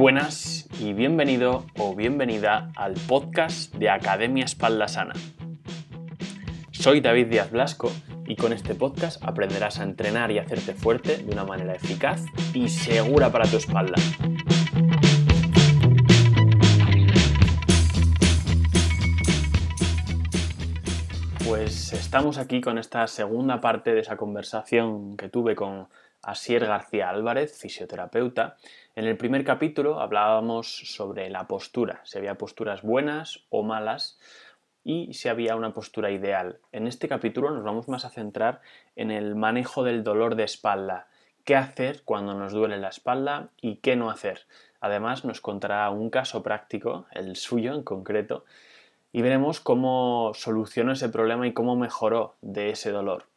buenas y bienvenido o bienvenida al podcast de Academia Espalda Sana. Soy David Díaz Blasco y con este podcast aprenderás a entrenar y hacerte fuerte de una manera eficaz y segura para tu espalda. Pues estamos aquí con esta segunda parte de esa conversación que tuve con Asier García Álvarez, fisioterapeuta. En el primer capítulo hablábamos sobre la postura, si había posturas buenas o malas y si había una postura ideal. En este capítulo nos vamos más a centrar en el manejo del dolor de espalda, qué hacer cuando nos duele la espalda y qué no hacer. Además nos contará un caso práctico, el suyo en concreto, y veremos cómo solucionó ese problema y cómo mejoró de ese dolor.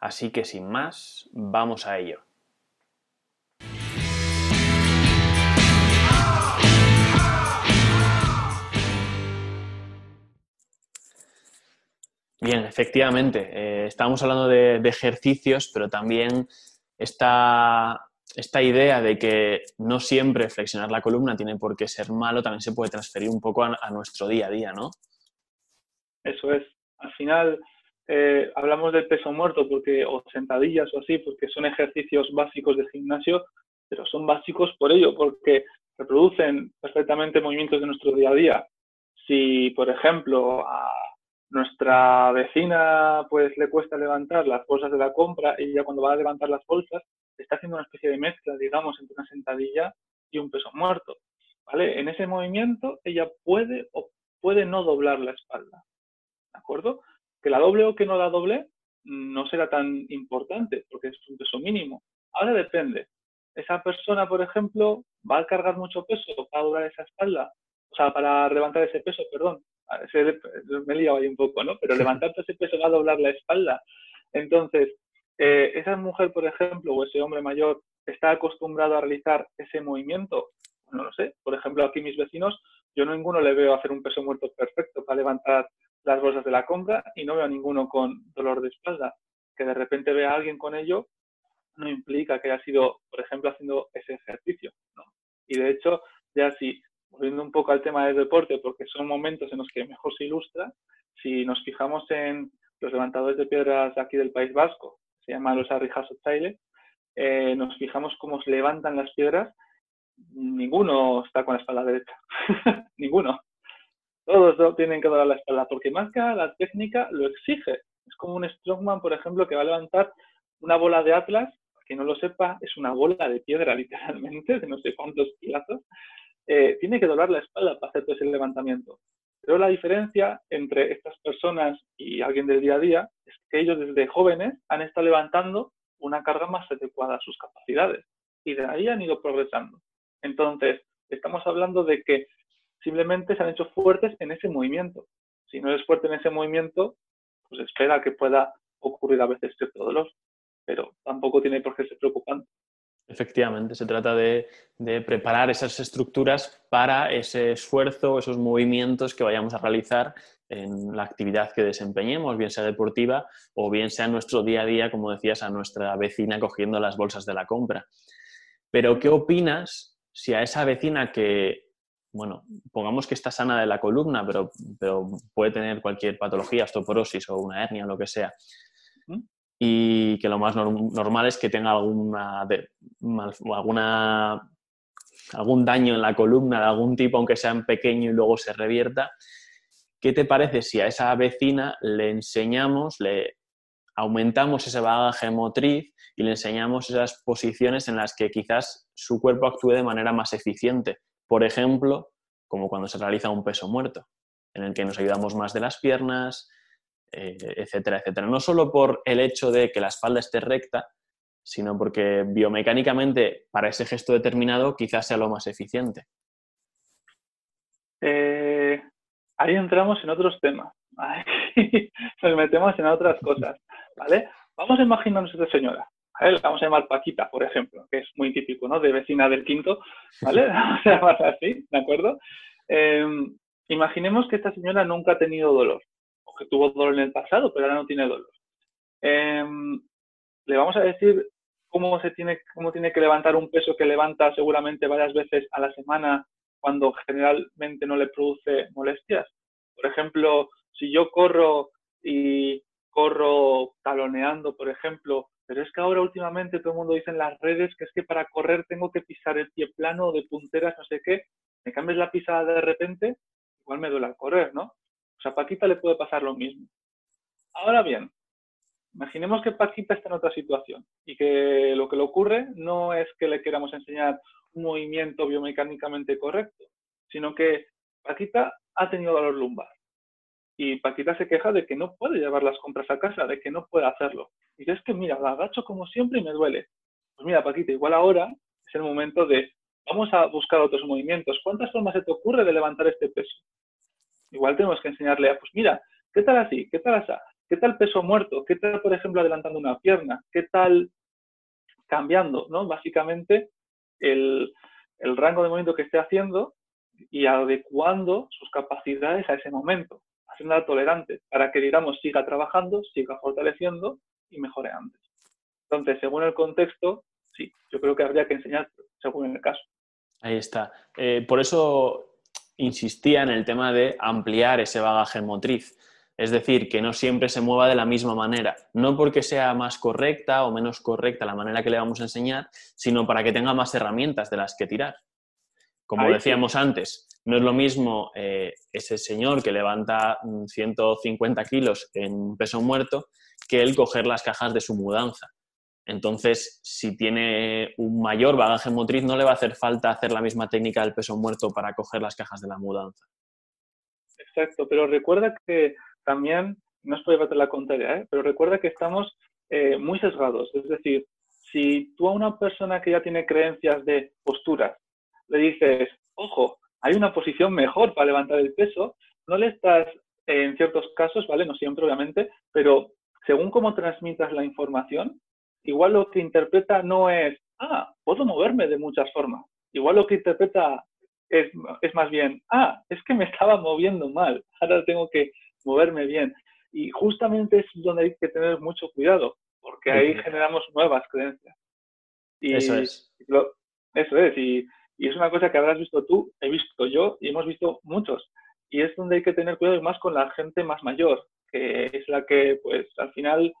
Así que sin más, vamos a ello. Bien, efectivamente, eh, estamos hablando de, ejercicios, pero también esta, esta idea de que no siempre flexionar la columna tiene por qué ser malo, también se puede transferir un poco a nuestro día a día, ¿no? Eso es. Al final, eh, hablamos del peso muerto porque, o sentadillas o así, porque son ejercicios básicos de gimnasio, pero son básicos por ello, porque reproducen perfectamente movimientos de nuestro día a día. Si, por ejemplo, a nuestra vecina pues le cuesta levantar las bolsas de la compra y ya cuando va a levantar las bolsas está haciendo una especie de mezcla, digamos, entre una sentadilla y un peso muerto. ¿Vale? En ese movimiento ella puede o puede no doblar la espalda. ¿De acuerdo? Que la doble o que no la doble no será tan importante porque es un peso mínimo. Ahora depende. Esa persona, por ejemplo, va a cargar mucho peso para doblar esa espalda, o sea, para levantar ese peso, perdón. me he liado ahí un poco, ¿no? Pero levantar ese peso va a doblar la espalda. Entonces, eh, esa mujer, por ejemplo, o ese hombre mayor, está acostumbrado a realizar ese movimiento. No lo sé. Por ejemplo, aquí mis vecinos, yo no ninguno le veo hacer un peso muerto perfecto para levantar las bolsas de la compra y no veo a ninguno con dolor de espalda. Que de repente vea a alguien con ello no implica que haya sido, por ejemplo, haciendo ese ejercicio. ¿no? Y de hecho, ya si, volviendo un poco al tema del deporte, porque son momentos en los que mejor se ilustra, si nos fijamos en los levantadores de piedras aquí del País Vasco, se llaman los Arrijas Otaile, eh, nos fijamos cómo se levantan las piedras, ninguno está con la espalda derecha, ninguno todos tienen que doblar la espalda, porque más que la técnica lo exige. Es como un strongman, por ejemplo, que va a levantar una bola de atlas, quien no lo sepa, es una bola de piedra literalmente, de no sé cuántos plazos, eh, tiene que doblar la espalda para hacer todo ese levantamiento. Pero la diferencia entre estas personas y alguien del día a día es que ellos desde jóvenes han estado levantando una carga más adecuada a sus capacidades y de ahí han ido progresando. Entonces, estamos hablando de que simplemente se han hecho fuertes en ese movimiento. Si no eres fuerte en ese movimiento, pues espera que pueda ocurrir a veces cierto dolor, pero tampoco tiene por qué ser preocupante. Efectivamente, se trata de, preparar esas estructuras para ese esfuerzo, esos movimientos que vayamos a realizar en la actividad que desempeñemos, bien sea deportiva o bien sea nuestro día a día, como decías, a nuestra vecina cogiendo las bolsas de la compra. Pero, ¿qué opinas si a esa vecina que bueno, pongamos que está sana de la columna, pero, pero puede tener cualquier patología, osteoporosis o una hernia, lo que sea. Y que lo más normal es que tenga alguna, alguna, algún daño en la columna de algún tipo, aunque sea en pequeño y luego se revierta. ¿Qué te parece si a esa vecina le enseñamos, le aumentamos ese bagaje motriz y le enseñamos esas posiciones en las que quizás su cuerpo actúe de manera más eficiente? Por ejemplo, como cuando se realiza un peso muerto, en el que nos ayudamos más de las piernas, eh, etcétera, etcétera. No solo por el hecho de que la espalda esté recta, sino porque biomecánicamente para ese gesto determinado quizás sea lo más eficiente. Eh, ahí entramos en otros temas. Nos metemos en otras cosas. ¿vale? Vamos a imaginarnos a esta señora vamos a llamar Paquita, por ejemplo, que es muy típico, ¿no? De vecina del quinto, ¿vale? Vamos a llamarla así, ¿de acuerdo? Em, imaginemos que esta señora nunca ha tenido dolor, o que tuvo dolor en el pasado, pero ahora no tiene dolor. Em, le vamos a decir cómo, se tiene, cómo tiene que levantar un peso que levanta seguramente varias veces a la semana cuando generalmente no le produce molestias. Por ejemplo, si yo corro y corro taloneando, por ejemplo, pero es que ahora últimamente todo el mundo dice en las redes que es que para correr tengo que pisar el pie plano de punteras, no sé qué, me cambias la pisada de repente, igual me duele al correr, ¿no? O sea, a Paquita le puede pasar lo mismo. Ahora bien, imaginemos que Paquita está en otra situación y que lo que le ocurre no es que le queramos enseñar un movimiento biomecánicamente correcto, sino que Paquita ha tenido dolor lumbar y Paquita se queja de que no puede llevar las compras a casa, de que no puede hacerlo. Y dice, es que mira, la agacho como siempre y me duele. Pues mira, Paquita, igual ahora es el momento de, vamos a buscar otros movimientos. ¿Cuántas formas se te ocurre de levantar este peso? Igual tenemos que enseñarle a, pues mira, ¿qué tal así? ¿Qué tal así? ¿Qué tal peso muerto? ¿Qué tal, por ejemplo, adelantando una pierna? ¿Qué tal cambiando, ¿no? Básicamente, el, el rango de movimiento que esté haciendo y adecuando sus capacidades a ese momento, haciéndola tolerante para que, digamos, siga trabajando, siga fortaleciendo y mejore antes. Entonces, según el contexto, sí, yo creo que habría que enseñar según el caso. Ahí está. Eh, por eso insistía en el tema de ampliar ese bagaje motriz. Es decir, que no siempre se mueva de la misma manera. No porque sea más correcta o menos correcta la manera que le vamos a enseñar, sino para que tenga más herramientas de las que tirar. Como decíamos antes, no es lo mismo eh, ese señor que levanta 150 kilos en peso muerto que el coger las cajas de su mudanza. Entonces, si tiene un mayor bagaje motriz, no le va a hacer falta hacer la misma técnica del peso muerto para coger las cajas de la mudanza. Exacto, pero recuerda que también, no os puede bater la contraria, ¿eh? pero recuerda que estamos eh, muy sesgados. Es decir, si tú a una persona que ya tiene creencias de posturas le dices, ojo, hay una posición mejor para levantar el peso, no le estás, en ciertos casos, ¿vale? No siempre, obviamente, pero según cómo transmitas la información, igual lo que interpreta no es, ah, puedo moverme de muchas formas. Igual lo que interpreta es, es más bien, ah, es que me estaba moviendo mal, ahora tengo que moverme bien. Y justamente es donde hay que tener mucho cuidado, porque ahí generamos nuevas creencias. Y eso es. eso es, y, y, es una cosa que habrás visto tú, he visto yo y hemos visto muchos. Y es donde hay que tener cuidado más con la gente más mayor, que es la que, pues, al final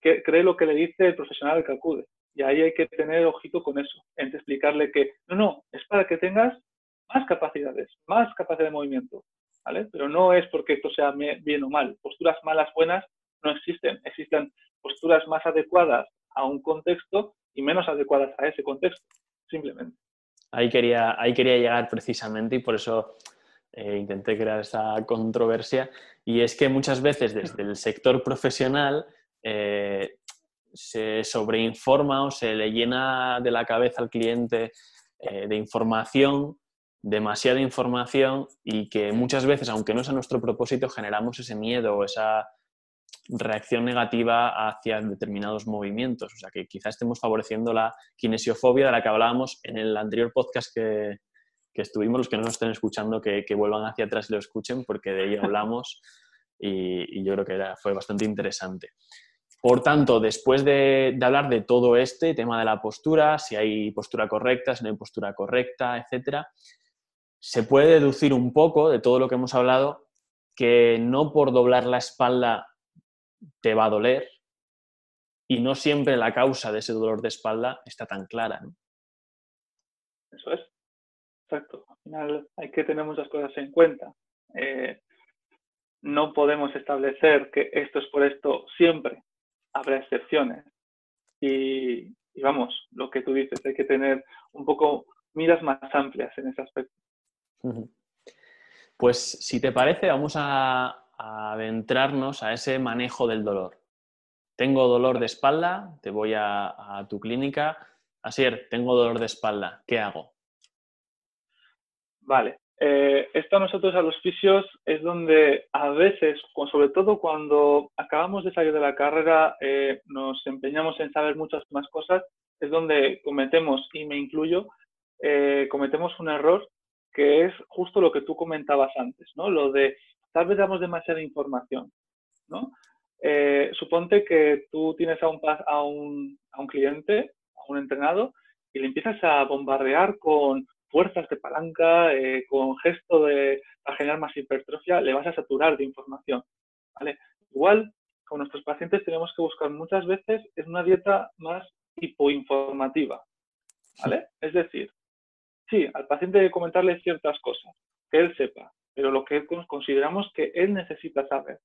que, cree lo que le dice el profesional que acude. Y ahí hay que tener ojito con eso, en explicarle que no, no, es para que tengas más capacidades, más capacidad de movimiento, ¿vale? Pero no es porque esto sea bien o mal. Posturas malas, buenas no existen. Existen posturas más adecuadas a un contexto y menos adecuadas a ese contexto, simplemente. Ahí quería, ahí quería llegar precisamente y por eso eh, intenté crear esa controversia. Y es que muchas veces desde el sector profesional eh, se sobreinforma o se le llena de la cabeza al cliente eh, de información, demasiada información y que muchas veces, aunque no es a nuestro propósito, generamos ese miedo o esa reacción negativa hacia determinados movimientos. O sea, que quizás estemos favoreciendo la kinesiofobia de la que hablábamos en el anterior podcast que, estuvimos, los que no nos estén escuchando, que, vuelvan hacia atrás y lo escuchen, porque de ello hablamos y, yo creo que fue bastante interesante. Por tanto, después de, hablar de todo este tema de la postura, si hay postura correcta, si no hay postura correcta, etcétera, se puede deducir un poco de todo lo que hemos hablado que no por doblar la espalda te va a doler y no siempre la causa de ese dolor de espalda está tan clara. Eso es, exacto. Al final hay que tener muchas cosas en cuenta. Eh, no podemos establecer que esto es por esto siempre habrá excepciones. Y, vamos, lo que tú dices, hay que tener un poco miras más amplias en ese aspecto. Pues si te parece, vamos a, adentrarnos a ese manejo del dolor. Tengo dolor de espalda, te voy a, tu clínica. Asier, tengo dolor de espalda, ¿qué hago? Vale, eh, esto a nosotros, a los fisios, es donde a veces, sobre todo cuando acabamos de salir de la carrera, eh, nos empeñamos en saber muchas más cosas, es donde cometemos, y me incluyo, eh, cometemos un error que es justo lo que tú comentabas antes, ¿no? Lo de tal vez damos demasiada información, ¿no? suponte que tú tienes a un, a un, a un cliente un entrenado y le empiezas a bombardear con fuerzas de palanca, eh, con gesto de a generar más hipertrofia, le vas a saturar de información. ¿vale? Igual, con nuestros pacientes tenemos que buscar muchas veces es una dieta más hipoinformativa. ¿vale? Es decir, sí, al paciente comentarle ciertas cosas, que él sepa, pero lo que consideramos que él necesita saber.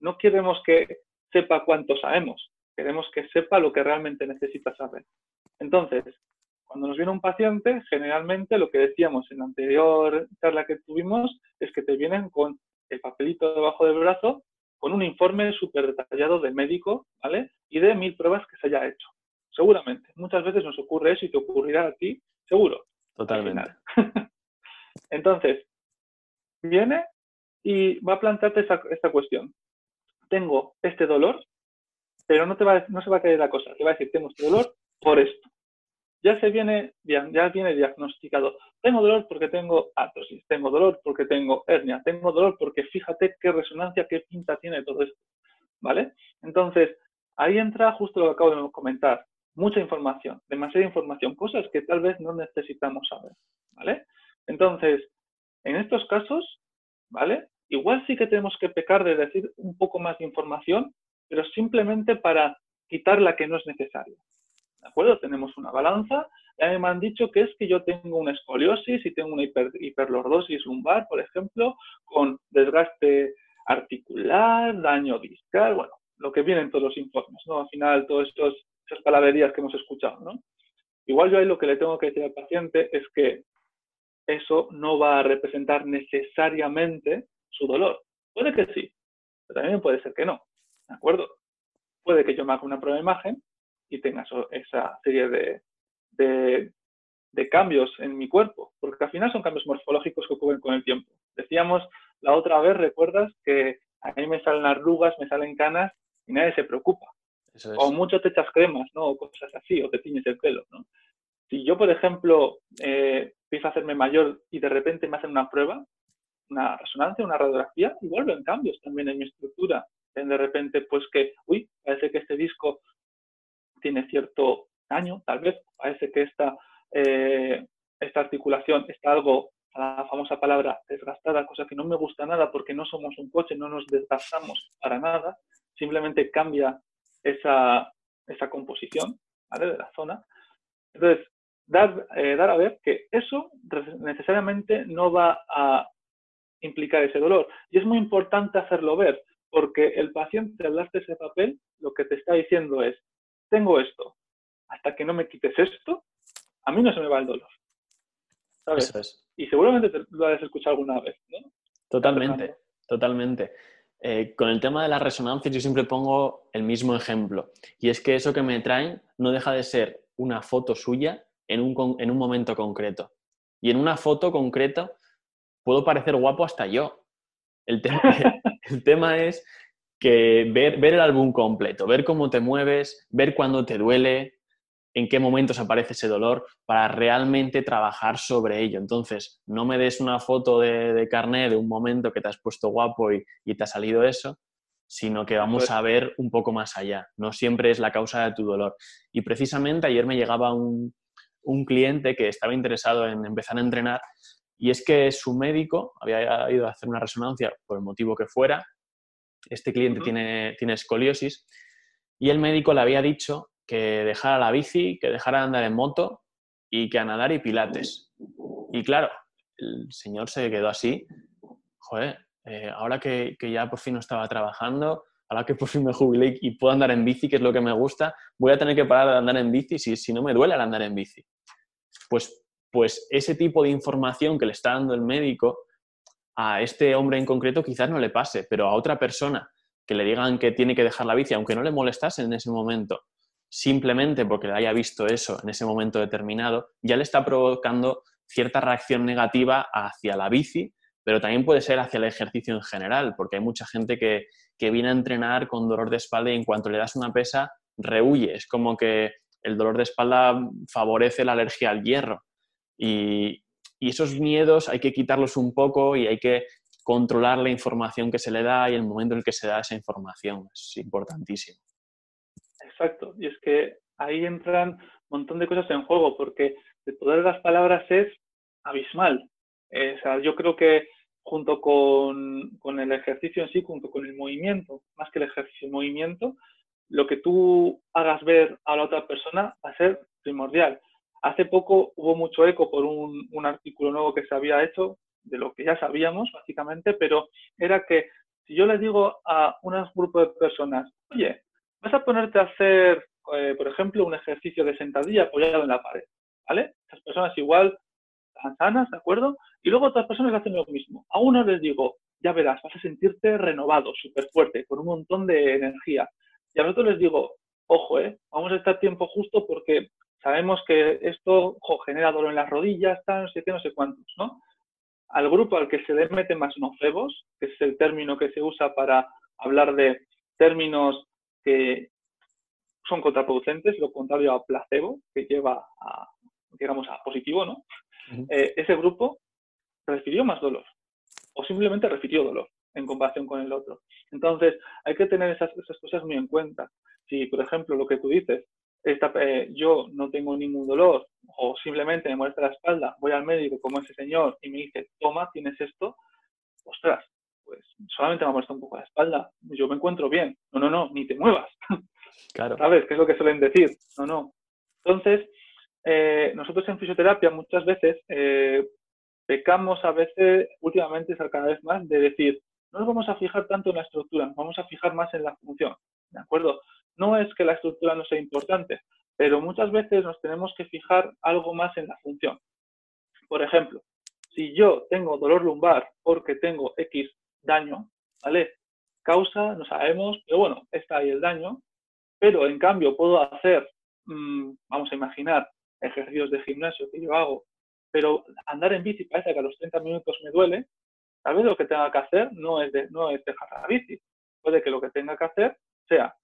No queremos que sepa cuánto sabemos, queremos que sepa lo que realmente necesita saber. Entonces, cuando nos viene un paciente, generalmente lo que decíamos en la anterior charla que tuvimos es que te vienen con el papelito debajo del brazo, con un informe súper detallado del médico, ¿vale? Y de mil pruebas que se haya hecho. Seguramente. Muchas veces nos ocurre eso y te ocurrirá a ti, seguro. Totalmente. Entonces, viene y va a plantearte esta cuestión. Tengo este dolor, pero no, te va, no se va a caer la cosa. Te va a decir, tengo este dolor por esto ya se viene, ya viene diagnosticado. Tengo dolor porque tengo artrosis, tengo dolor porque tengo hernia, tengo dolor porque fíjate qué resonancia, qué pinta tiene todo esto. ¿Vale? Entonces, ahí entra justo lo que acabo de comentar. Mucha información, demasiada información, cosas que tal vez no necesitamos saber. ¿Vale? Entonces, en estos casos, ¿vale? Igual sí que tenemos que pecar de decir un poco más de información, pero simplemente para quitar la que no es necesaria. ¿De acuerdo? Tenemos una balanza. Y a mí me han dicho que es que yo tengo una escoliosis y tengo una hiperlordosis lumbar, por ejemplo, con desgaste articular, daño discal, bueno, lo que viene en todos los informes, ¿no? Al final, todas esas palabrerías que hemos escuchado, ¿no? Igual yo ahí lo que le tengo que decir al paciente es que eso no va a representar necesariamente su dolor. Puede que sí, pero también puede ser que no, ¿de acuerdo? Puede que yo me haga una prueba de imagen y tenga esa serie de, de, cambios en mi cuerpo, porque al final son cambios morfológicos que ocurren con el tiempo. Decíamos la otra vez, recuerdas que a mí me salen arrugas, me salen canas y nadie se preocupa. O mucho te echas cremas, ¿no? O cosas así, o te tiñes el pelo, ¿no? Si yo, por ejemplo, eh, empiezo a hacerme mayor y de repente me hacen una prueba, una resonancia, una radiografía, igual ven cambios también en mi estructura. de repente, pues que, uy, parece que este disco tiene cierto daño, tal vez, parece que esta, eh, esta articulación está algo, la famosa palabra, desgastada, cosa que no me gusta nada porque no somos un coche, no nos desgastamos para nada, simplemente cambia esa, esa composición de la zona. Entonces, dar, eh, dar a ver que eso necesariamente no va a implicar ese dolor. Y es muy importante hacerlo ver, porque el paciente al darte ese papel, lo que te está diciendo es, tengo esto, hasta que no me quites esto, a mí no se me va el dolor. ¿Sabes? Y seguramente lo has escuchado alguna vez, ¿no? Totalmente, totalmente. Eh, con el tema de la resonancia yo siempre pongo el mismo ejemplo. Y es que eso que me traen no deja de ser una foto suya en un, en un momento concreto. Y en una foto concreta puedo parecer guapo hasta yo. El tema, el tema es que ver, ver el álbum completo, ver cómo te mueves, ver cuándo te duele, en qué momentos aparece ese dolor, para realmente trabajar sobre ello. Entonces, no me des una foto de, de carnet de un momento que te has puesto guapo y, te ha salido eso, sino que vamos a ver un poco más allá. No siempre es la causa de tu dolor. Y precisamente ayer me llegaba un, un cliente que estaba interesado en empezar a entrenar y es que su médico había ido a hacer una resonancia por el motivo que fuera este cliente tiene, tiene escoliosis y el médico le había dicho que dejara la bici, que dejara de andar en moto y que a nadar y pilates. Y claro, el señor se quedó así, joder, eh, ahora que, ya por fin no estaba trabajando, ahora que por fin me jubilé y puedo andar en bici, que es lo que me gusta, voy a tener que parar de andar en bici si, si no me duele al andar en bici. Pues, pues ese tipo de información que le está dando el médico a este hombre en concreto quizás no le pase, pero a otra persona que le digan que tiene que dejar la bici, aunque no le molestase en ese momento, simplemente porque le haya visto eso en ese momento determinado, ya le está provocando cierta reacción negativa hacia la bici, pero también puede ser hacia el ejercicio en general, porque hay mucha gente que, que viene a entrenar con dolor de espalda y en cuanto le das una pesa, rehuye. Es como que el dolor de espalda favorece la alergia al hierro. Y, esos miedos hay que quitarlos un poco y hay que controlar la información que se le da y el momento en el que se da esa información. Es importantísimo. Exacto. Y es que ahí entran montón de cosas en juego, porque el poder de las palabras es abismal. Eh, o sea, yo creo que junto con, con, el ejercicio en sí, junto con el movimiento, más que el ejercicio, el movimiento, lo que tú hagas ver a la otra persona va a ser primordial. Hace poco hubo mucho eco por un, artículo nuevo que se había hecho, de lo que ya sabíamos, básicamente, pero era que si yo les digo a un grupo de personas, oye, vas a ponerte a hacer, eh, por ejemplo, un ejercicio de sentadilla apoyado en la pared, ¿vale? Esas personas igual están sanas, ¿de acuerdo? Y luego otras personas hacen lo mismo. A uno les digo, ya verás, vas a sentirte renovado, súper fuerte, con un montón de energía. Y a otros les digo, ojo, ¿eh? vamos a estar tiempo justo porque sabemos que esto genera dolor en las rodillas, tal, no sé qué, no sé cuántos, ¿no? al grupo al que se le mete más nocebos, que es el término que se usa para hablar de términos que son contraproducentes, lo contrario a placebo, que lleva a, digamos, a positivo, ¿no? Eh, ese grupo refirió más dolor o simplemente refirió dolor en comparación con el otro. Entonces, hay que tener esas, esas cosas muy en cuenta. Si, por ejemplo, lo que tú dices, eh, yo no tengo ningún dolor o simplemente me molesta la espalda, voy al médico como ese señor y me dice, toma, tienes esto, ostras, pues solamente me molesta un poco la espalda, yo me encuentro bien. No, no, no, ni te muevas. Claro. ¿Sabes? ¿Qué es lo que suelen decir? No, no. Entonces, eh, nosotros en fisioterapia muchas veces eh, pecamos a veces, últimamente cada vez más, de decir, no nos vamos a fijar tanto en la estructura, nos vamos a fijar más en la función. ¿De acuerdo? No es que la estructura no sea importante, pero muchas veces nos tenemos que fijar algo más en la función. Por ejemplo, si yo tengo dolor lumbar porque tengo X daño, ¿vale? Causa, no sabemos, pero bueno, está ahí el daño, pero en cambio puedo hacer, mm, vamos a imaginar, ejercicios de gimnasio que yo hago, pero andar en bici parece que a los 30 minutos me duele, tal vez lo que tenga que hacer no es, no es dejar la bici, puede que lo que tenga que hacer sea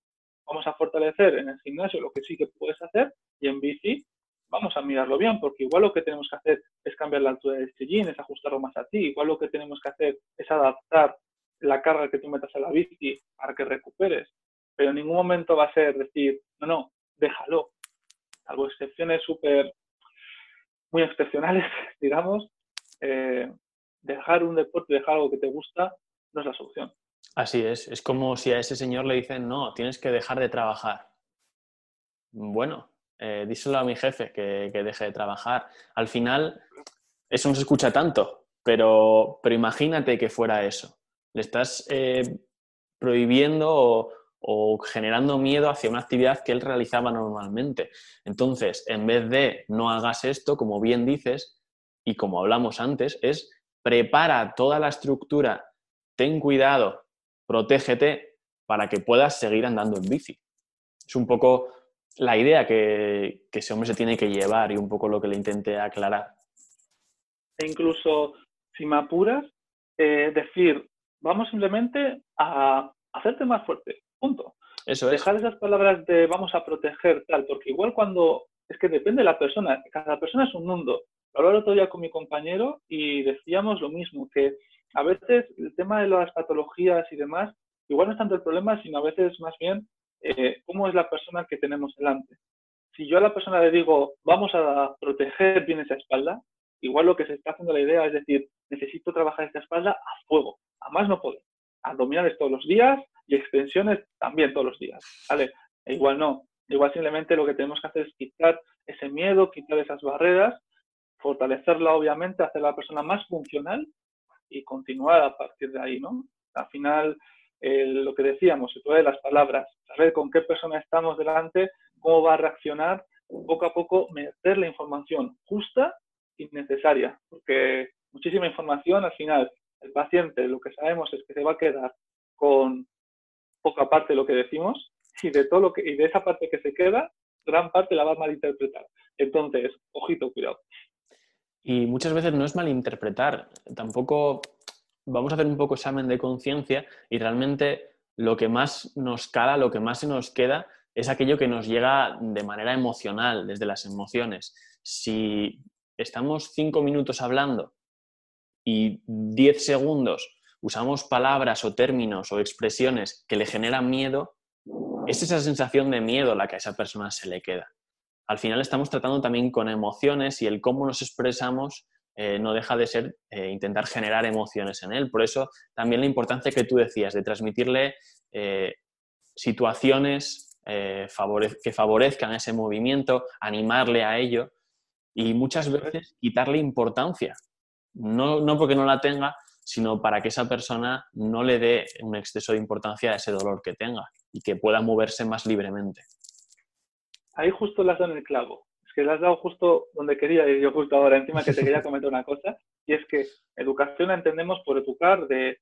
vamos a fortalecer en el gimnasio lo que sí que puedes hacer y en bici vamos a mirarlo bien, porque igual lo que tenemos que hacer es cambiar la altura del sillín, es ajustarlo más a ti, igual lo que tenemos que hacer es adaptar la carga que tú metas a la bici para que recuperes, pero en ningún momento va a ser decir, no, no, déjalo, salvo excepciones súper, muy excepcionales, digamos, eh, dejar un deporte, dejar algo que te gusta, no es la solución. Así es, es como si a ese señor le dicen, no, tienes que dejar de trabajar. Bueno, eh, díselo a mi jefe que, deje de trabajar. Al final, eso no se escucha tanto, pero, pero imagínate que fuera eso. Le estás eh, prohibiendo o, o generando miedo hacia una actividad que él realizaba normalmente. Entonces, en vez de no hagas esto, como bien dices, y como hablamos antes, es prepara toda la estructura, ten cuidado protégete para que puedas seguir andando en bici. Es un poco la idea que, ese hombre se tiene que llevar y un poco lo que le intenté aclarar. E incluso, si me apuras, eh, decir, vamos simplemente a hacerte más fuerte, punto. Eso es. Dejar esas palabras de vamos a proteger, tal, porque igual cuando, es que depende de la persona, cada persona es un mundo. Hablaba el otro día con mi compañero y decíamos lo mismo, que a veces el tema de las patologías y demás, igual no es tanto el problema, sino a veces más bien eh, cómo es la persona que tenemos delante. Si yo a la persona le digo, vamos a proteger bien esa espalda, igual lo que se está haciendo la idea es decir, necesito trabajar esta espalda a fuego, a más no puedo. Abdominales todos los días y extensiones también todos los días, ¿vale? E igual no. Igual simplemente lo que tenemos que hacer es quitar ese miedo, quitar esas barreras, fortalecerla obviamente, hacer a la persona más funcional y continuar a partir de ahí, ¿no? Al final, lo que decíamos, se puede las palabras, saber con qué persona estamos delante, cómo va a reaccionar, poco a poco meter la información justa y necesaria, porque muchísima información al final, el paciente lo que sabemos es que se va a quedar con poca parte de lo que decimos y de todo lo que y de esa parte que se queda, gran parte la va a malinterpretar. Entonces, ojito, cuidado. Y muchas veces no es malinterpretar, tampoco vamos a hacer un poco examen de conciencia y realmente lo que más nos cala, lo que más se nos queda es aquello que nos llega de manera emocional, desde las emociones. Si estamos cinco minutos hablando y diez segundos usamos palabras o términos o expresiones que le generan miedo, es esa sensación de miedo la que a esa persona se le queda. Al final estamos tratando también con emociones y el cómo nos expresamos eh, no deja de ser eh, intentar generar emociones en él. Por eso también la importancia que tú decías de transmitirle eh, situaciones que favorezcan ese movimiento, animarle a ello y muchas veces quitarle importancia. No, no porque no la tenga, sino para que esa persona no le dé un exceso de importancia a ese dolor que tenga y que pueda moverse más libremente. Ahí justo le has dado en el clavo. Es que le has dado justo donde quería ir yo justo ahora, encima que te quería comentar una cosa, y es que educación la entendemos por educar de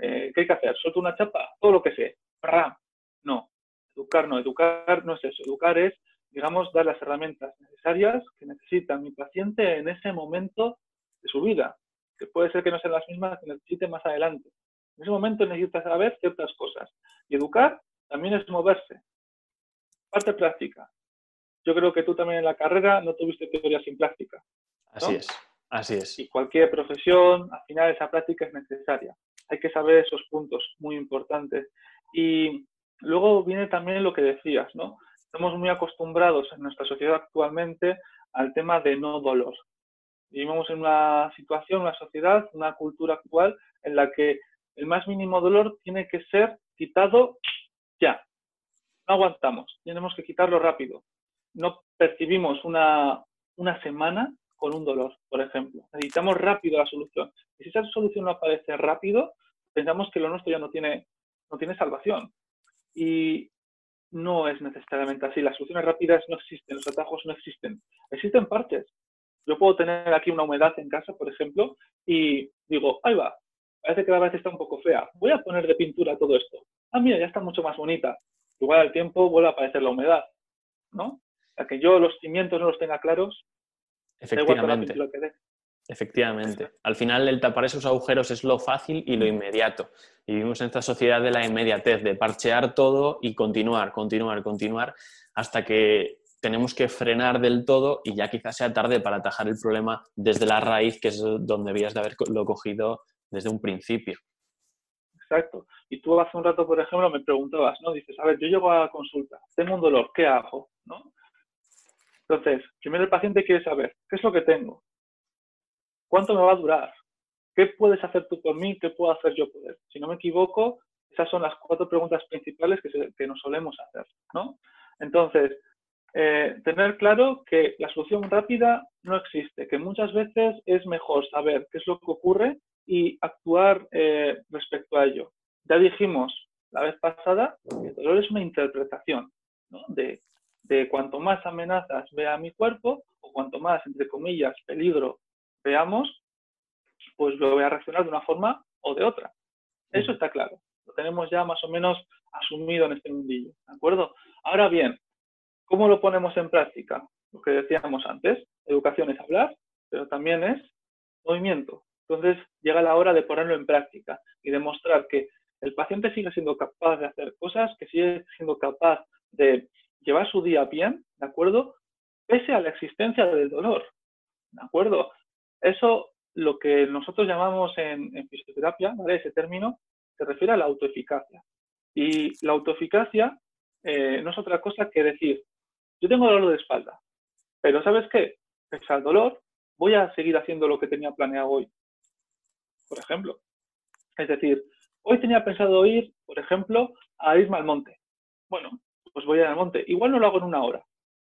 eh, ¿qué hay que hacer? ¿Suelto una chapa? Todo lo que sé. ¡Ram! No. Educar no. Educar no es eso. Educar es, digamos, dar las herramientas necesarias que necesita mi paciente en ese momento de su vida que puede ser que no sean las mismas que necesite más adelante. En ese momento necesitas saber ciertas cosas. Y educar también es moverse. Parte práctica. Yo creo que tú también en la carrera no tuviste teoría sin práctica. Así es, así es. Y cualquier profesión, al final esa práctica es necesaria. Hay que saber esos puntos muy importantes. Y luego viene también lo que decías, ¿no? Estamos muy acostumbrados en nuestra sociedad actualmente al tema de no dolor. Vivimos en una situación, una sociedad, una cultura actual en la que el más mínimo dolor tiene que ser quitado ya. No aguantamos, tenemos que quitarlo rápido. No percibimos una, una semana con un dolor, por ejemplo. Necesitamos rápido la solución. Y si esa solución no aparece rápido, pensamos que lo nuestro ya no tiene, no tiene salvación. Y no es necesariamente así. Las soluciones rápidas no existen, los atajos no existen. Existen partes, yo puedo tener aquí una humedad en casa, por ejemplo, y digo, ahí va, parece que la vez está un poco fea. Voy a poner de pintura todo esto. Ah, mira, ya está mucho más bonita. Igual al tiempo vuelve a aparecer la humedad, ¿no? Que yo los cimientos no los tenga claros. Efectivamente. Efectivamente. Al final, el tapar esos agujeros es lo fácil y lo inmediato. Y vivimos en esta sociedad de la inmediatez, de parchear todo y continuar, continuar, continuar, hasta que tenemos que frenar del todo y ya quizás sea tarde para atajar el problema desde la raíz, que es donde debías de haberlo cogido desde un principio. Exacto. Y tú hace un rato, por ejemplo, me preguntabas, ¿no? Dices, a ver, yo llego a consulta, tengo un dolor, ¿qué hago? ¿No? Entonces, primero el paciente quiere saber, ¿qué es lo que tengo? ¿Cuánto me va a durar? ¿Qué puedes hacer tú por mí? ¿Qué puedo hacer yo por él? Si no me equivoco, esas son las cuatro preguntas principales que, que nos solemos hacer, ¿no? Entonces, eh, tener claro que la solución rápida no existe, que muchas veces es mejor saber qué es lo que ocurre y actuar eh, respecto a ello. Ya dijimos la vez pasada que el dolor es una interpretación de, de cuanto más amenazas vea mi cuerpo o cuanto más, entre comillas, peligro veamos, pues lo voy a reaccionar de una forma o de otra. Eso está claro. Lo tenemos ya más o menos asumido en este mundillo. ¿De acuerdo? Ahora bien, ¿Cómo lo ponemos en práctica? Lo que decíamos antes, educación es hablar, pero también es movimiento. Entonces llega la hora de ponerlo en práctica y demostrar que el paciente sigue siendo capaz de hacer cosas, que sigue siendo capaz de llevar su día bien, ¿de acuerdo? Pese a la existencia del dolor, ¿de acuerdo? Eso, lo que nosotros llamamos en, fisioterapia, ¿vale? Ese término se refiere a la autoeficacia. Y la autoeficacia eh, no es otra cosa que decir, yo tengo dolor de espalda, pero ¿sabes qué? Pese al dolor, voy a seguir haciendo lo que tenía planeado hoy, por ejemplo. Es decir, hoy tenía pensado ir, por ejemplo, a irme al monte. Bueno, pues voy al monte. Igual no lo hago en una hora,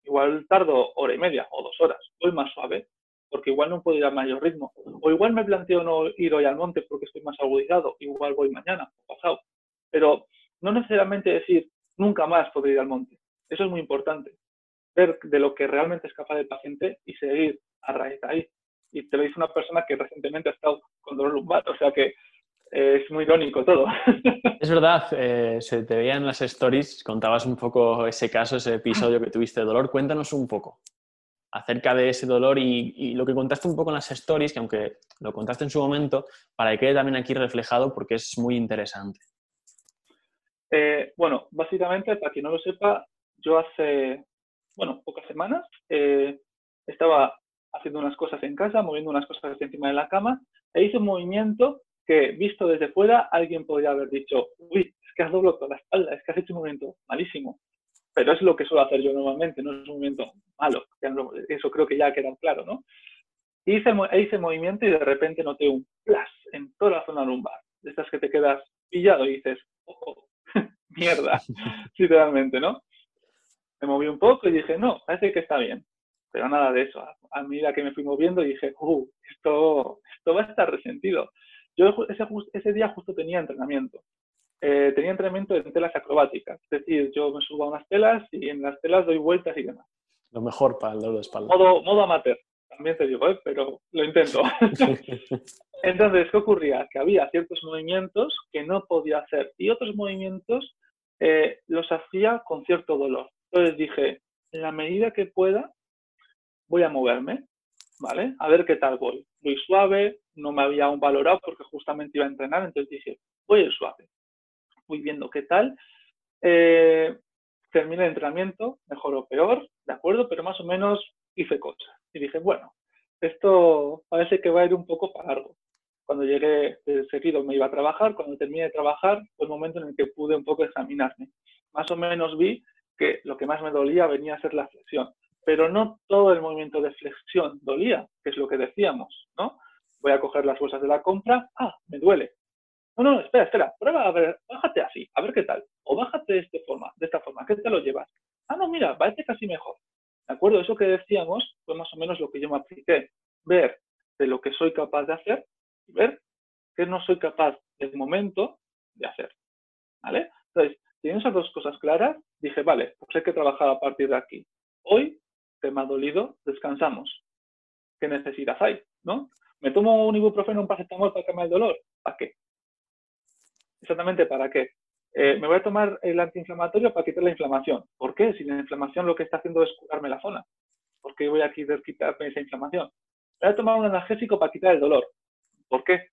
igual tardo hora y media o dos horas, voy más suave, porque igual no puedo ir a mayor ritmo. O igual me planteo no ir hoy al monte porque estoy más agudizado, igual voy mañana o pasado. Pero no necesariamente decir nunca más podré ir al monte. Eso es muy importante ver de lo que realmente es capaz el paciente y seguir a raíz de ahí. Y te lo dice una persona que recientemente ha estado con dolor lumbar, o sea que es muy irónico todo. Es verdad, eh, se te veía en las stories, contabas un poco ese caso, ese episodio que tuviste de dolor. Cuéntanos un poco acerca de ese dolor y, lo que contaste un poco en las stories, que aunque lo contaste en su momento, para que quede también aquí reflejado porque es muy interesante. Eh, bueno, básicamente, para quien no lo sepa, yo hace bueno, pocas semanas, eh, estaba haciendo unas cosas en casa, moviendo unas cosas encima de la cama, e hice un movimiento que, visto desde fuera, alguien podría haber dicho, uy, es que has doblado toda la espalda, es que has hecho un movimiento malísimo. pero es lo que suelo hacer yo normalmente, no es un movimiento malo, eso creo que ya queda claro, ¿no? Hice, hice movimiento y de repente noté un plas en toda la zona lumbar, de estas que te quedas pillado y dices, ojo, mierda, literalmente, ¿no? Me moví un poco y dije, no, parece que está bien, pero nada de eso. A medida que me fui moviendo dije, uh, esto, esto va a estar resentido. Yo ese, ese día justo tenía entrenamiento. Eh, tenía entrenamiento en telas acrobáticas. Es decir, yo me subo a unas telas y en las telas doy vueltas y demás. Lo mejor para el dolor de espalda. Modo, modo amateur, también te digo, ¿eh? pero lo intento. Entonces, ¿qué ocurría? Que había ciertos movimientos que no podía hacer y otros movimientos eh, los hacía con cierto dolor. Entonces dije, en la medida que pueda, voy a moverme, ¿vale? A ver qué tal voy. Voy suave, no me había aún valorado porque justamente iba a entrenar, entonces dije, voy a suave. Voy viendo qué tal. Eh, terminé el entrenamiento, mejor o peor, de acuerdo, pero más o menos hice cosas. Y dije, bueno, esto parece que va a ir un poco para largo. Cuando llegué de seguido me iba a trabajar, cuando terminé de trabajar fue el momento en el que pude un poco examinarme. Más o menos vi que lo que más me dolía venía a ser la flexión, pero no todo el movimiento de flexión dolía, que es lo que decíamos, ¿no? Voy a coger las bolsas de la compra, ah, me duele. No, no, espera, espera, prueba a ver, bájate así, a ver qué tal. O bájate de, este forma, de esta forma, ¿qué te lo llevas? Ah, no, mira, parece casi mejor. ¿De acuerdo? Eso que decíamos fue más o menos lo que yo me apliqué. Ver de lo que soy capaz de hacer y ver qué no soy capaz de momento de hacer. ¿Vale? Entonces, teniendo esas dos cosas claras, dije, vale, pues hay que trabajar a partir de aquí. Hoy, te me ha dolido, descansamos. ¿Qué necesidad hay? ¿No? ¿Me tomo un ibuprofeno, un paracetamol para calmar el dolor? ¿Para qué? Exactamente, ¿para qué? Eh, me voy a tomar el antiinflamatorio para quitar la inflamación. ¿Por qué? Si la inflamación lo que está haciendo es curarme la zona. ¿Por qué voy a quitarme esa inflamación? Me voy a tomar un analgésico para quitar el dolor. ¿Por qué?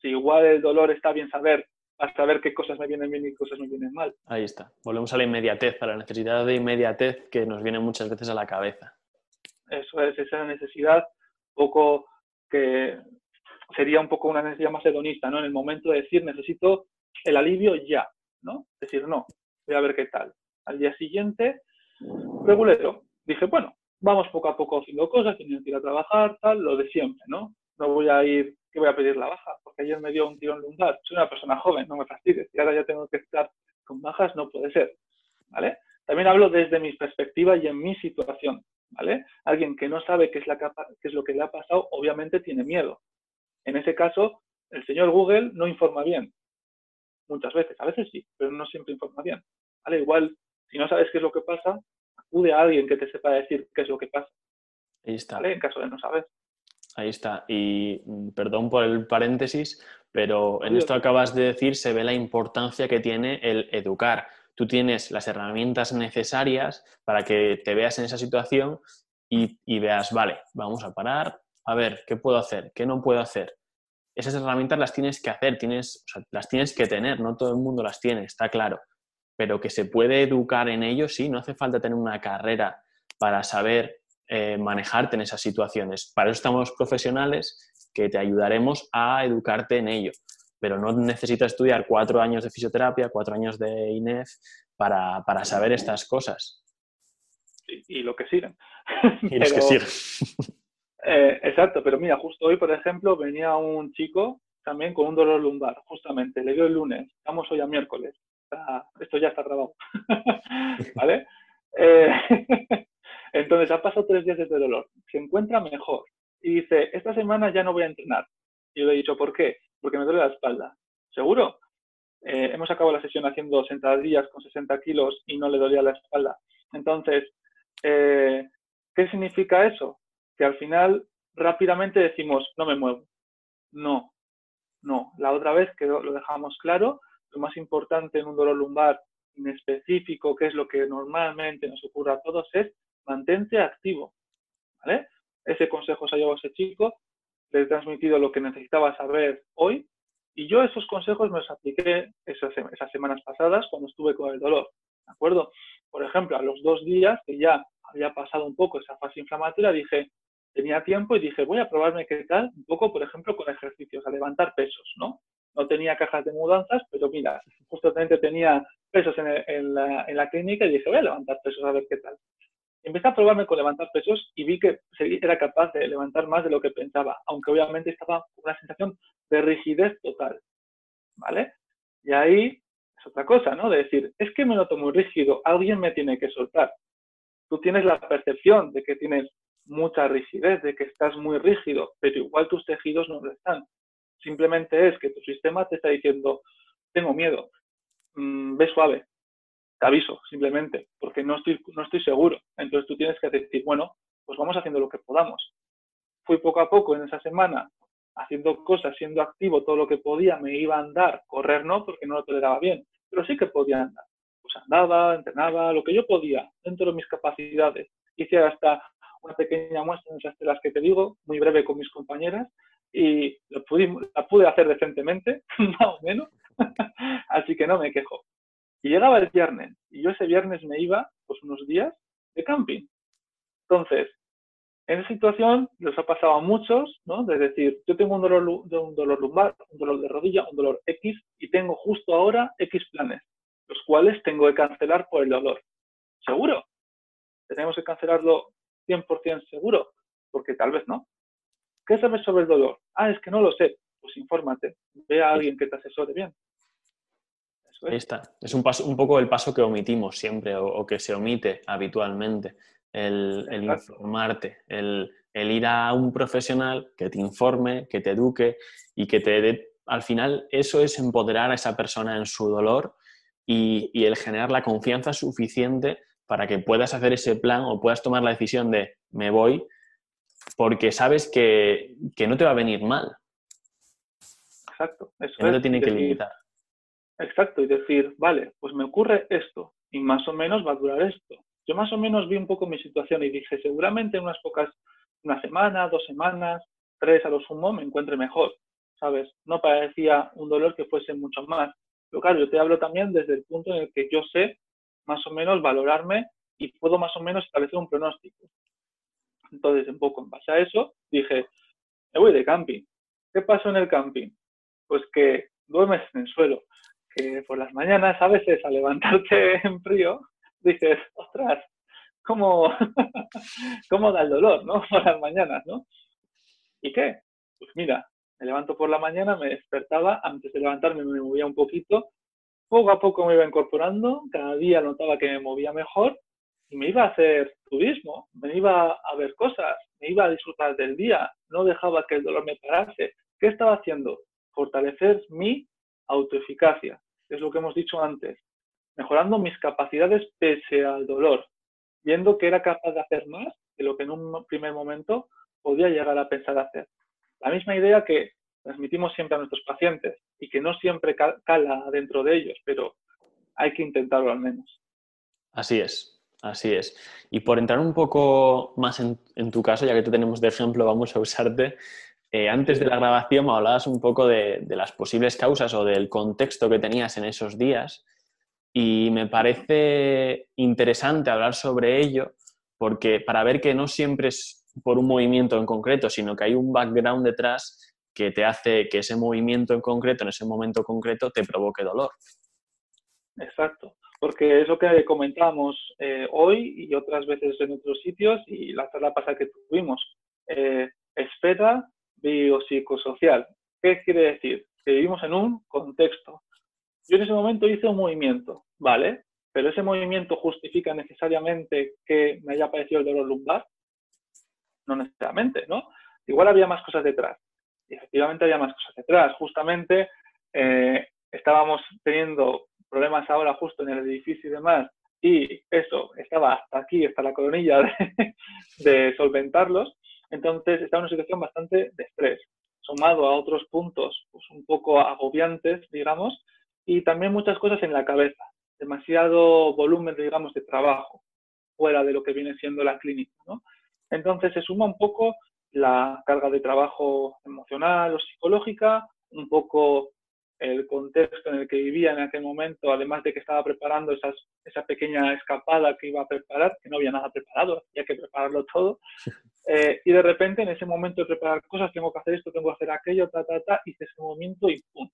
Si igual el dolor está bien saber, para saber qué cosas me vienen bien y qué cosas me vienen mal. Ahí está. Volvemos a la inmediatez, a la necesidad de inmediatez que nos viene muchas veces a la cabeza. Eso es, esa necesidad poco que sería un poco una necesidad más hedonista, ¿no? En el momento de decir necesito el alivio ya, ¿no? Decir, no, voy a ver qué tal. Al día siguiente, regulero. Dije, bueno, vamos poco a poco haciendo cosas, teniendo que ir a trabajar, tal, lo de siempre, ¿no? No voy a ir, que voy a pedir la baja, porque ayer me dio un tirón lumbar. Soy una persona joven, no me fastidies. Y ahora ya tengo que estar con bajas, no puede ser, ¿vale? También hablo desde mi perspectiva y en mi situación, ¿vale? Alguien que no sabe qué es, la capa, qué es lo que le ha pasado, obviamente tiene miedo. En ese caso, el señor Google no informa bien muchas veces, a veces sí, pero no siempre informa bien. ¿vale? Igual, si no sabes qué es lo que pasa, acude a alguien que te sepa decir qué es lo que pasa. Ahí está. ¿vale? En caso de no saber. Ahí está. Y mm, perdón por el paréntesis, pero en esto acabas de decir se ve la importancia que tiene el educar. Tú tienes las herramientas necesarias para que te veas en esa situación y, y veas, vale, vamos a parar, a ver, ¿qué puedo hacer? ¿Qué no puedo hacer? esas herramientas las tienes que hacer, tienes, las tienes que tener, no todo el mundo las tiene, está claro, pero que se puede educar en ello, sí, no hace falta tener una carrera para saber eh, manejarte en esas situaciones. Para eso estamos profesionales que te ayudaremos a educarte en ello, pero no necesitas estudiar cuatro años de fisioterapia, cuatro años de INEF para, saber estas cosas. Y, lo que siguen. Y los que siguen. Eh, exacto, pero mira, justo hoy, por ejemplo, venía un chico también con un dolor lumbar, justamente, le dio el lunes, estamos hoy a miércoles, esto ya está grabado, ¿vale? Eh, entonces, ha pasado tres días de dolor, se encuentra mejor y dice, esta semana ya no voy a entrenar. Y yo le he dicho, ¿por qué? Porque me duele la espalda. ¿Seguro? Eh, hemos acabado la sesión haciendo sentadillas con 60 kilos y no le dolía la espalda. Entonces, ¿qué significa eso? que al final rápidamente decimos, no me muevo. No, no. La otra vez que lo dejamos claro, lo más importante en un dolor lumbar en específico, que es lo que normalmente nos ocurre a todos, es mantente activo. ¿vale? Ese consejo se ha llevado a ese chico, le he transmitido lo que necesitaba saber hoy y yo esos consejos me los apliqué esas, semanas pasadas cuando estuve con el dolor. ¿De acuerdo? Por ejemplo, a los dos días que ya había pasado un poco esa fase inflamatoria, dije, tenía tiempo y dije, voy a probarme qué tal, un poco, por ejemplo, con ejercicios, a levantar pesos, ¿no? No tenía cajas de mudanzas, pero mira, justamente tenía pesos en, la, clínica y dije, voy a levantar pesos a ver qué tal. Empecé a probarme con levantar pesos y vi que era capaz de levantar más de lo que pensaba, aunque obviamente estaba una sensación de rigidez total. ¿Vale? Y ahí es otra cosa, ¿no? De decir, es que me noto muy rígido, alguien me tiene que soltar. Tú tienes la percepción de que tienes mucha rigidez, de que estás muy rígido, pero igual tus tejidos no lo están. Simplemente es que tu sistema te está diciendo, tengo miedo, mm, ve suave, te aviso, simplemente, porque no estoy, no estoy seguro. Entonces tú tienes que decir, bueno, pues vamos haciendo lo que podamos. Fui poco a poco en esa semana haciendo cosas, siendo activo todo lo que podía, me iba a andar, correr no, porque no lo toleraba bien, pero sí que podía andar. Pues andaba, entrenaba, lo que yo podía, dentro de mis capacidades. Hice hasta una pequeña muestra en esas telas que te digo, muy breve con mis compañeras, y lo la pude hacer decentemente, más o menos, así que no me quejo. Y llegaba el viernes, y yo ese viernes me iba, pues unos días, de camping. Entonces, en esa situación les ha pasado a muchos, ¿no? De decir, yo tengo un dolor, un dolor lumbar, un dolor de rodilla, un dolor X, y tengo justo ahora X planes, los cuales tengo que cancelar por el dolor. ¿Seguro? ¿Tenemos que cancelarlo 100% seguro? Porque tal vez no. ¿Qué sabes sobre el dolor? Ah, es que no lo sé. Pues infórmate. Ve a alguien que te asesore bien. Es. Ahí está. Es un, paso, un poco el paso que omitimos siempre o que se omite habitualmente el, informarte, el, ir a un profesional que te informe, que te eduque y que te dé, al final eso es empoderar a esa persona en su dolor y, el generar la confianza suficiente para que puedas hacer ese plan o puedas tomar la decisión de me voy porque sabes que, no te va a venir mal. Exacto. Eso no te tiene que limitar. Exacto, y decir, vale, pues me ocurre esto y más o menos va a durar esto. Yo más o menos vi un poco mi situación y dije, seguramente en unas pocas, una semana, dos semanas, tres a lo sumo, me encuentre mejor, ¿sabes? No parecía un dolor que fuese mucho más. Pero claro, yo te hablo también desde el punto en el que yo sé más o menos valorarme y puedo más o menos establecer un pronóstico. Entonces, un poco en base a eso, dije, me voy de camping. ¿Qué pasó en el camping? Pues que duermes en el suelo, que por las mañanas a veces al levantarte en frío dices, ostras, ¿cómo, cómo da el dolor, ¿no? Por las mañanas, ¿no? ¿Y qué? Pues mira, me levanto por la mañana, me despertaba, antes de levantarme me movía un poquito, poco a poco me iba incorporando, cada día notaba que me movía mejor y me iba a hacer turismo, me iba a ver cosas, me iba a disfrutar del día, no dejaba que el dolor me parase. ¿Qué estaba haciendo? Fortalecer mi autoeficacia, es lo que hemos dicho antes mejorando mis capacidades pese al dolor, viendo que era capaz de hacer más de lo que en un primer momento podía llegar a pensar hacer. La misma idea que transmitimos siempre a nuestros pacientes y que no siempre cala dentro de ellos, pero hay que intentarlo al menos. Así es, así es. Y por entrar un poco más en, tu caso, ya que te tenemos de ejemplo, vamos a usarte. Eh, antes de la grabación me hablabas un poco de, las posibles causas o del contexto que tenías en esos días y me parece interesante hablar sobre ello porque para ver que no siempre es por un movimiento en concreto, sino que hay un background detrás que te hace que ese movimiento en concreto, en ese momento concreto, te provoque dolor. Exacto, porque es lo que comentamos eh, hoy y otras veces en otros sitios y la charla pasada que tuvimos. Eh, esfera biopsicosocial. ¿Qué quiere decir? Que vivimos en un contexto. Yo en ese momento hice un movimiento, ¿vale? Pero ese movimiento justifica necesariamente que me haya aparecido el dolor lumbar. No necesariamente, ¿no? Igual había más cosas detrás. Y efectivamente había más cosas detrás. Justamente eh, estábamos teniendo problemas ahora justo en el edificio y demás, y eso estaba hasta aquí, hasta la coronilla de, de solventarlos. Entonces estaba en una situación bastante de estrés, sumado a otros puntos pues, un poco agobiantes, digamos, y también muchas cosas en la cabeza, demasiado volumen, digamos, de trabajo fuera de lo que viene siendo la clínica, ¿no? Entonces se suma un poco la carga de trabajo emocional o psicológica, un poco el contexto en el que vivía en aquel momento, además de que estaba preparando esas, esa pequeña escapada que iba a preparar, que no había nada preparado, había que prepararlo todo, eh, y de repente en ese momento de preparar cosas, tengo que hacer esto, tengo que hacer aquello, ta, ta, ta, hice ese movimiento y ¡pum!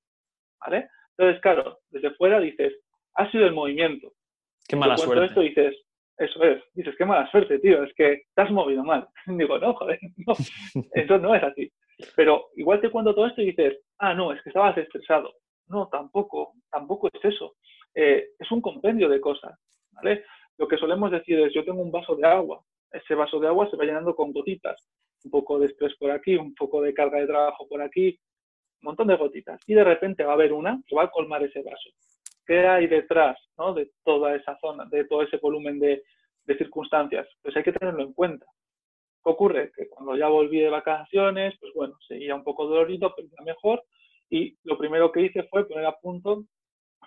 ¿Vale? Entonces, claro, desde fuera dices, ha sido el movimiento. Qué mala suerte. esto dices, eso es, dices, qué mala suerte, tío, es que te has movido mal. Digo, no, joder, no, eso no es así. Pero igual te cuento todo esto y dices, ah, no, es que estabas estresado. No, tampoco, tampoco es eso. Eh, es un compendio de cosas, ¿vale? Lo que solemos decir es, yo tengo un vaso de agua, ese vaso de agua se va llenando con gotitas, un poco de estrés por aquí, un poco de carga de trabajo por aquí, un montón de gotitas. Y de repente va a haber una que va a colmar ese vaso. ¿Qué hay detrás ¿no? de toda esa zona, de todo ese volumen de, circunstancias? Pues hay que tenerlo en cuenta. ¿Qué ocurre? Que cuando ya volví de vacaciones, pues bueno, seguía un poco dolorido, pero ya mejor. Y lo primero que hice fue poner a punto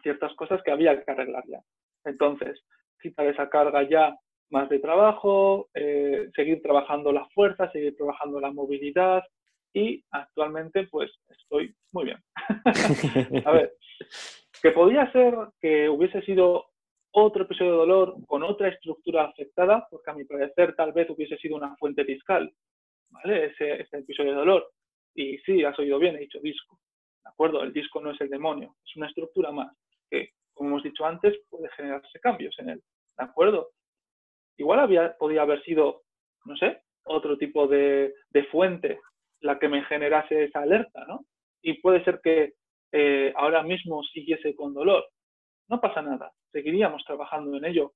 ciertas cosas que había que arreglar ya. Entonces, quitar esa carga ya más de trabajo, eh, seguir trabajando la fuerza, seguir trabajando la movilidad y actualmente pues estoy muy bien. a ver, que podía ser que hubiese sido otro episodio de dolor con otra estructura afectada, porque a mi parecer tal vez hubiese sido una fuente discal, ¿vale? Ese, ese episodio de dolor. Y sí, has oído bien, he dicho disco, ¿de acuerdo? El disco no es el demonio, es una estructura más como hemos dicho antes, puede generarse cambios en él, ¿de acuerdo? Igual había, podía haber sido, no sé, otro tipo de, fuente la que me generase esa alerta, ¿no? Y puede ser que eh, ahora mismo siguiese con dolor, no pasa nada, seguiríamos trabajando en ello,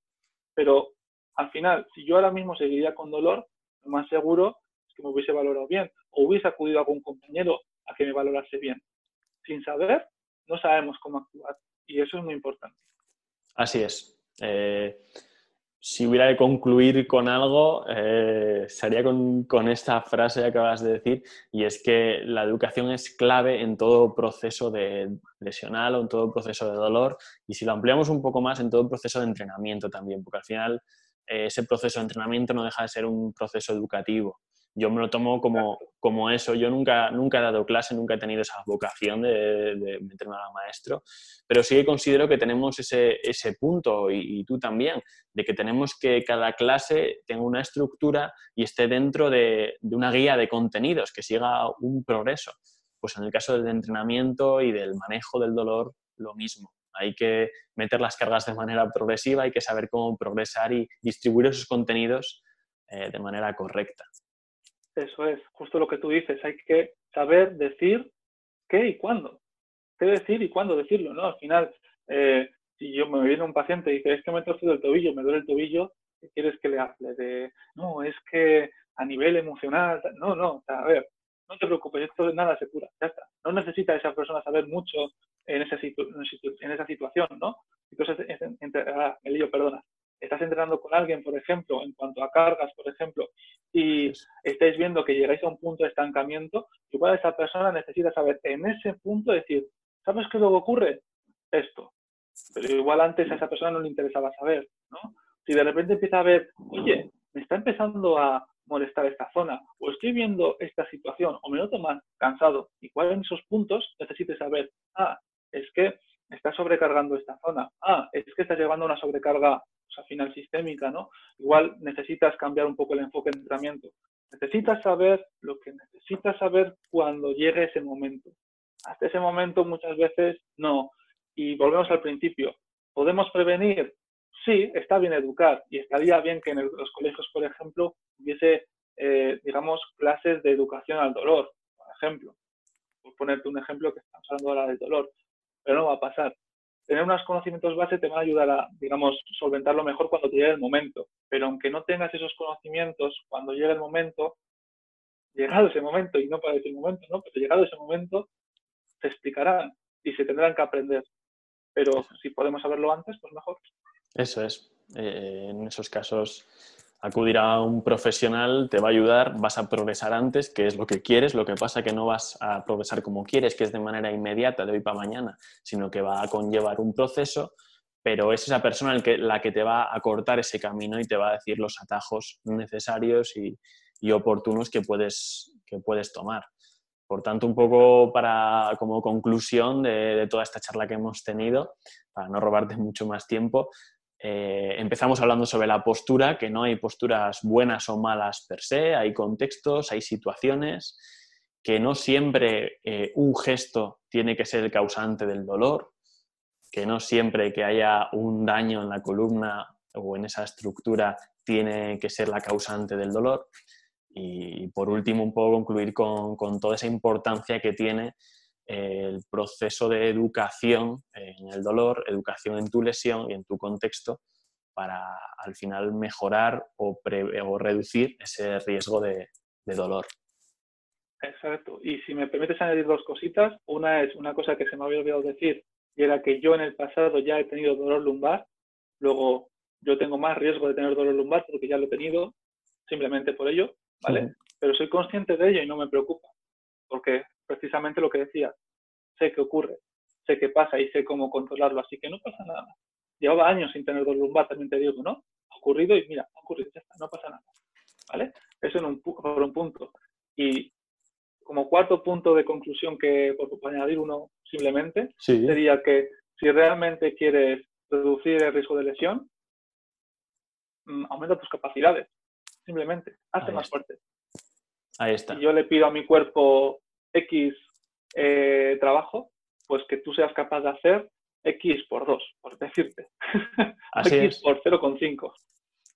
pero al final, si yo ahora mismo seguiría con dolor, lo más seguro es que me hubiese valorado bien o hubiese acudido a algún compañero a que me valorase bien. Sin saber, no sabemos cómo actuar y eso es muy importante. Así es. Eh, si hubiera que concluir con algo, eh, sería con, con, esta frase que acabas de decir, y es que la educación es clave en todo proceso de lesional o en todo proceso de dolor, y si lo ampliamos un poco más, en todo proceso de entrenamiento también, porque al final eh, ese proceso de entrenamiento no deja de ser un proceso educativo yo me lo tomo como, como eso. Yo nunca, nunca he dado clase, nunca he tenido esa vocación de, de meterme a maestro, pero sí que considero que tenemos ese, ese punto, y, tú también, de que tenemos que cada clase tenga una estructura y esté dentro de, de una guía de contenidos, que siga un progreso. Pues en el caso del entrenamiento y del manejo del dolor, lo mismo. Hay que meter las cargas de manera progresiva, hay que saber cómo progresar y distribuir esos contenidos eh, de manera correcta. Eso es, justo lo que tú dices, hay que saber decir qué y cuándo. Qué decir y cuándo decirlo, ¿no? Al final, eh, si yo me viene un paciente y dice, es que me torcido el tobillo, me duele el tobillo, ¿qué quieres que le hable? De, no, es que a nivel emocional, no, no, a ver, no te preocupes, esto de nada se cura, ya está. No necesita esa persona saber mucho en esa, en esa situación, ¿no? Entonces, ah, me lío, perdona estás entrenando con alguien, por ejemplo, en cuanto a cargas, por ejemplo, y estáis viendo que llegáis a un punto de estancamiento, igual esa persona necesita saber en ese punto decir, ¿sabes qué luego ocurre? Esto. Pero igual antes a esa persona no le interesaba saber, ¿no? Si de repente empieza a ver, oye, me está empezando a molestar esta zona, o estoy viendo esta situación, o me noto más cansado, igual en esos puntos necesites saber, ah, es que estás sobrecargando esta zona, ah, es que estás llevando una sobrecarga pues, final sistémica, ¿no? Igual necesitas cambiar un poco el enfoque de entrenamiento. Necesitas saber lo que necesitas saber cuando llegue ese momento. Hasta ese momento muchas veces no. Y volvemos al principio. ¿Podemos prevenir? Sí, está bien educar y estaría bien que en los colegios, por ejemplo, hubiese, eh, digamos, clases de educación al dolor, por ejemplo. Por ponerte un ejemplo que estamos hablando ahora del dolor. Pero no va a pasar tener unos conocimientos base te van a ayudar a, digamos, solventarlo mejor cuando te llegue el momento. Pero aunque no tengas esos conocimientos, cuando llegue el momento, llegado ese momento, y no para decir momento, ¿no? Pero llegado ese momento, se explicarán y se tendrán que aprender. Pero si podemos saberlo antes, pues mejor. Eso es. Eh, en esos casos acudir a un profesional te va a ayudar, vas a progresar antes, que es lo que quieres, lo que pasa que no vas a progresar como quieres, que es de manera inmediata, de hoy para mañana, sino que va a conllevar un proceso, pero es esa persona la que te va a cortar ese camino y te va a decir los atajos necesarios y, oportunos que puedes, que puedes tomar. Por tanto, un poco para, como conclusión de, toda esta charla que hemos tenido, para no robarte mucho más tiempo, eh, empezamos hablando sobre la postura, que no hay posturas buenas o malas per se, hay contextos, hay situaciones, que no siempre eh, un gesto tiene que ser el causante del dolor. que no siempre que haya un daño en la columna o en esa estructura tiene que ser la causante del dolor. Y por último, un poco concluir con, con toda esa importancia que tiene el proceso de educación en el dolor, educación en tu lesión y en tu contexto para al final mejorar o, o reducir ese riesgo de, de, dolor. Exacto. Y si me permites añadir dos cositas, una es una cosa que se me había olvidado decir, y era que yo en el pasado ya he tenido dolor lumbar, luego yo tengo más riesgo de tener dolor lumbar porque ya lo he tenido, simplemente por ello, ¿vale? Pero soy consciente de ello y no me preocupa, porque precisamente lo que decía, sé qué ocurre, sé qué pasa y sé cómo controlarlo, así que no pasa nada. Llevaba años sin tener dolor lumbar, también te digo, ¿no? Ha ocurrido y mira, ha ocurrido, ya está, no pasa nada, ¿vale? Eso en un, por un punto. Y como cuarto punto de conclusión que, por añadir uno simplemente, sería que si realmente quieres reducir el riesgo de lesión, mm, aumenta tus capacidades, simplemente, hazte más fuerte. Ahí está. Si yo le pido a mi cuerpo X eh, trabajo, pues que tú seas capaz de hacer X por 2, por decirte. X por 0,5.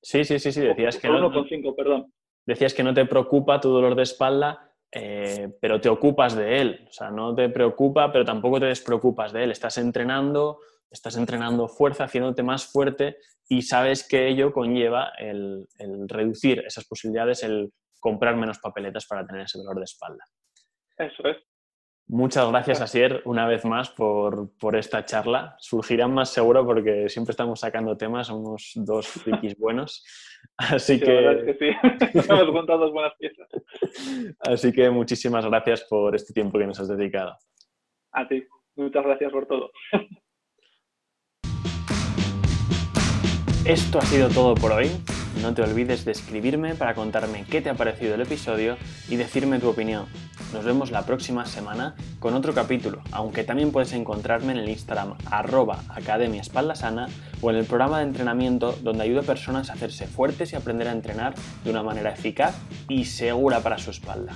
Sí, sí, sí, sí, decías que no. 1,5, perdón. Decías que no te preocupa tu dolor de espalda, eh, pero te ocupas de él. O sea, no te preocupa, pero tampoco te despreocupas de él. Estás entrenando, estás entrenando fuerza, haciéndote más fuerte y sabes que ello conlleva el reducir esas posibilidades, el comprar menos papeletas para tener ese dolor de espalda. Eso es. Muchas gracias, Asier, una vez más por, esta charla. Surgirán más seguro porque siempre estamos sacando temas, somos dos frikis buenos. Así que... La verdad es que sí, hemos contado dos buenas piezas. Así que muchísimas gracias por este tiempo que nos has dedicado. A ti, muchas gracias por todo. Esto ha sido todo por hoy. No te olvides de escribirme para contarme qué te ha parecido el episodio y decirme tu opinión. Nos vemos la próxima semana con otro capítulo, aunque también puedes encontrarme en el Instagram arroba Academia Espalda Sana o en el programa de entrenamiento donde ayudo a personas a hacerse fuertes y aprender a entrenar de una manera eficaz y segura para su espalda.